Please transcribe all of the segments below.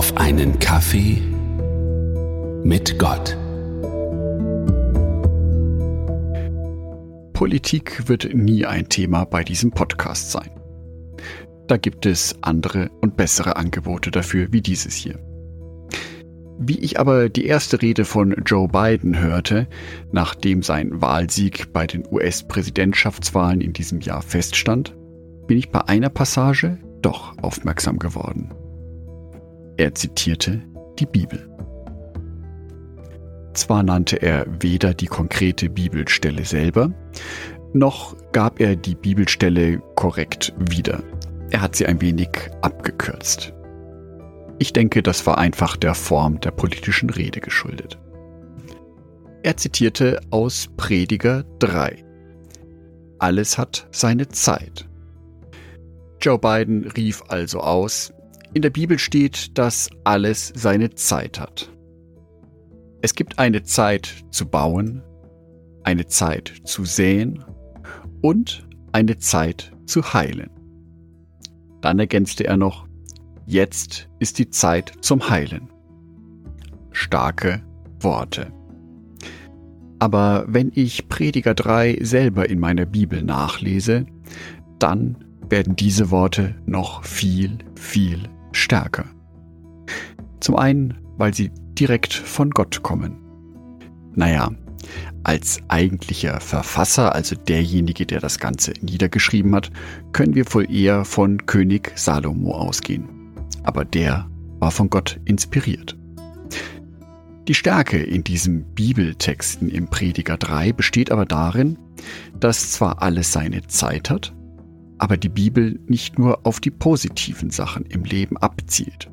auf einen Kaffee mit Gott. Politik wird nie ein Thema bei diesem Podcast sein. Da gibt es andere und bessere Angebote dafür wie dieses hier. Wie ich aber die erste Rede von Joe Biden hörte, nachdem sein Wahlsieg bei den US-Präsidentschaftswahlen in diesem Jahr feststand, bin ich bei einer Passage doch aufmerksam geworden. Er zitierte die Bibel. Zwar nannte er weder die konkrete Bibelstelle selber, noch gab er die Bibelstelle korrekt wieder. Er hat sie ein wenig abgekürzt. Ich denke, das war einfach der Form der politischen Rede geschuldet. Er zitierte aus Prediger 3. Alles hat seine Zeit. Joe Biden rief also aus, in der Bibel steht, dass alles seine Zeit hat. Es gibt eine Zeit zu bauen, eine Zeit zu säen und eine Zeit zu heilen. Dann ergänzte er noch, Jetzt ist die Zeit zum Heilen. Starke Worte. Aber wenn ich Prediger 3 selber in meiner Bibel nachlese, dann werden diese Worte noch viel, viel stärker. Zum einen, weil sie direkt von Gott kommen. Naja, als eigentlicher Verfasser, also derjenige, der das Ganze niedergeschrieben hat, können wir wohl eher von König Salomo ausgehen aber der war von Gott inspiriert. Die Stärke in diesen Bibeltexten im Prediger 3 besteht aber darin, dass zwar alles seine Zeit hat, aber die Bibel nicht nur auf die positiven Sachen im Leben abzielt.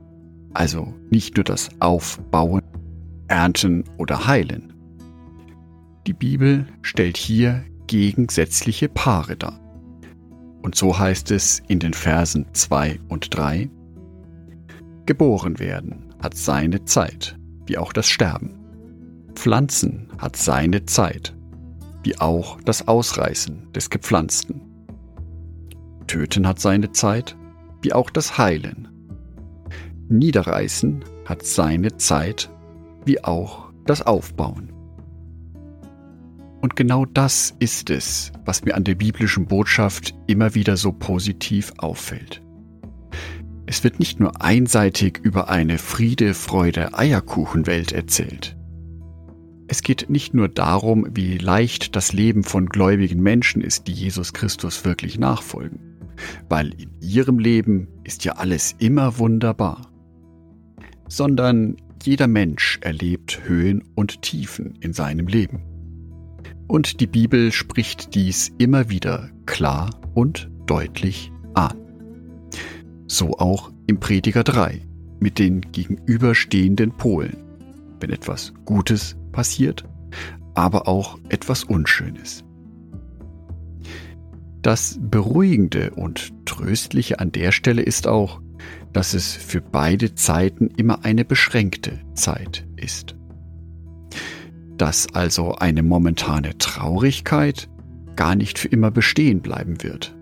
Also nicht nur das Aufbauen, Ernten oder Heilen. Die Bibel stellt hier gegensätzliche Paare dar. Und so heißt es in den Versen 2 und 3, Geboren werden hat seine Zeit, wie auch das Sterben. Pflanzen hat seine Zeit, wie auch das Ausreißen des Gepflanzten. Töten hat seine Zeit, wie auch das Heilen. Niederreißen hat seine Zeit, wie auch das Aufbauen. Und genau das ist es, was mir an der biblischen Botschaft immer wieder so positiv auffällt. Es wird nicht nur einseitig über eine Friede, Freude, Eierkuchenwelt erzählt. Es geht nicht nur darum, wie leicht das Leben von gläubigen Menschen ist, die Jesus Christus wirklich nachfolgen, weil in ihrem Leben ist ja alles immer wunderbar, sondern jeder Mensch erlebt Höhen und Tiefen in seinem Leben. Und die Bibel spricht dies immer wieder klar und deutlich an. So auch im Prediger 3 mit den gegenüberstehenden Polen, wenn etwas Gutes passiert, aber auch etwas Unschönes. Das Beruhigende und Tröstliche an der Stelle ist auch, dass es für beide Zeiten immer eine beschränkte Zeit ist. Dass also eine momentane Traurigkeit gar nicht für immer bestehen bleiben wird,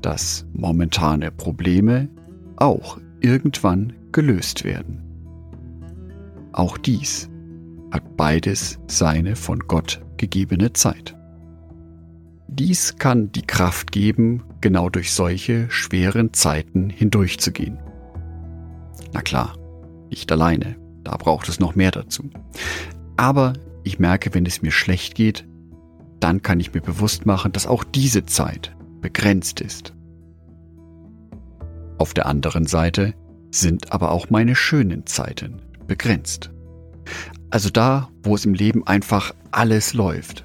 dass momentane Probleme auch irgendwann gelöst werden. Auch dies hat beides seine von Gott gegebene Zeit. Dies kann die Kraft geben, genau durch solche schweren Zeiten hindurchzugehen. Na klar, nicht alleine, da braucht es noch mehr dazu. Aber ich merke, wenn es mir schlecht geht, dann kann ich mir bewusst machen, dass auch diese Zeit begrenzt ist. Auf der anderen Seite sind aber auch meine schönen Zeiten begrenzt. Also da, wo es im Leben einfach alles läuft.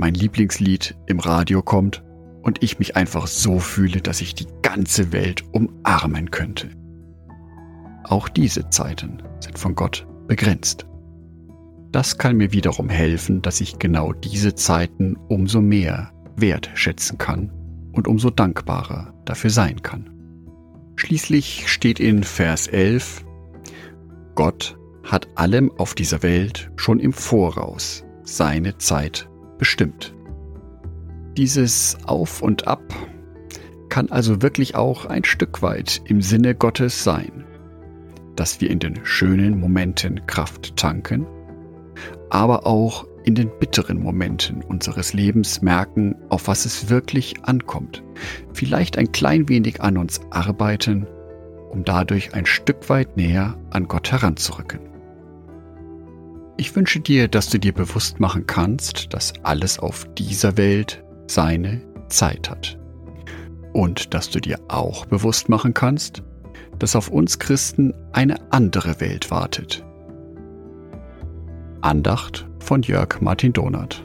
Mein Lieblingslied im Radio kommt und ich mich einfach so fühle, dass ich die ganze Welt umarmen könnte. Auch diese Zeiten sind von Gott begrenzt. Das kann mir wiederum helfen, dass ich genau diese Zeiten umso mehr wertschätzen kann und umso dankbarer dafür sein kann. Schließlich steht in Vers 11, Gott hat allem auf dieser Welt schon im Voraus seine Zeit bestimmt. Dieses Auf und Ab kann also wirklich auch ein Stück weit im Sinne Gottes sein. dass wir in den schönen Momenten Kraft tanken, aber auch in den bitteren Momenten unseres Lebens merken, auf was es wirklich ankommt, vielleicht ein klein wenig an uns arbeiten, um dadurch ein Stück weit näher an Gott heranzurücken. Ich wünsche dir, dass du dir bewusst machen kannst, dass alles auf dieser Welt seine Zeit hat. Und dass du dir auch bewusst machen kannst, dass auf uns Christen eine andere Welt wartet. Andacht von Jörg Martin Donath.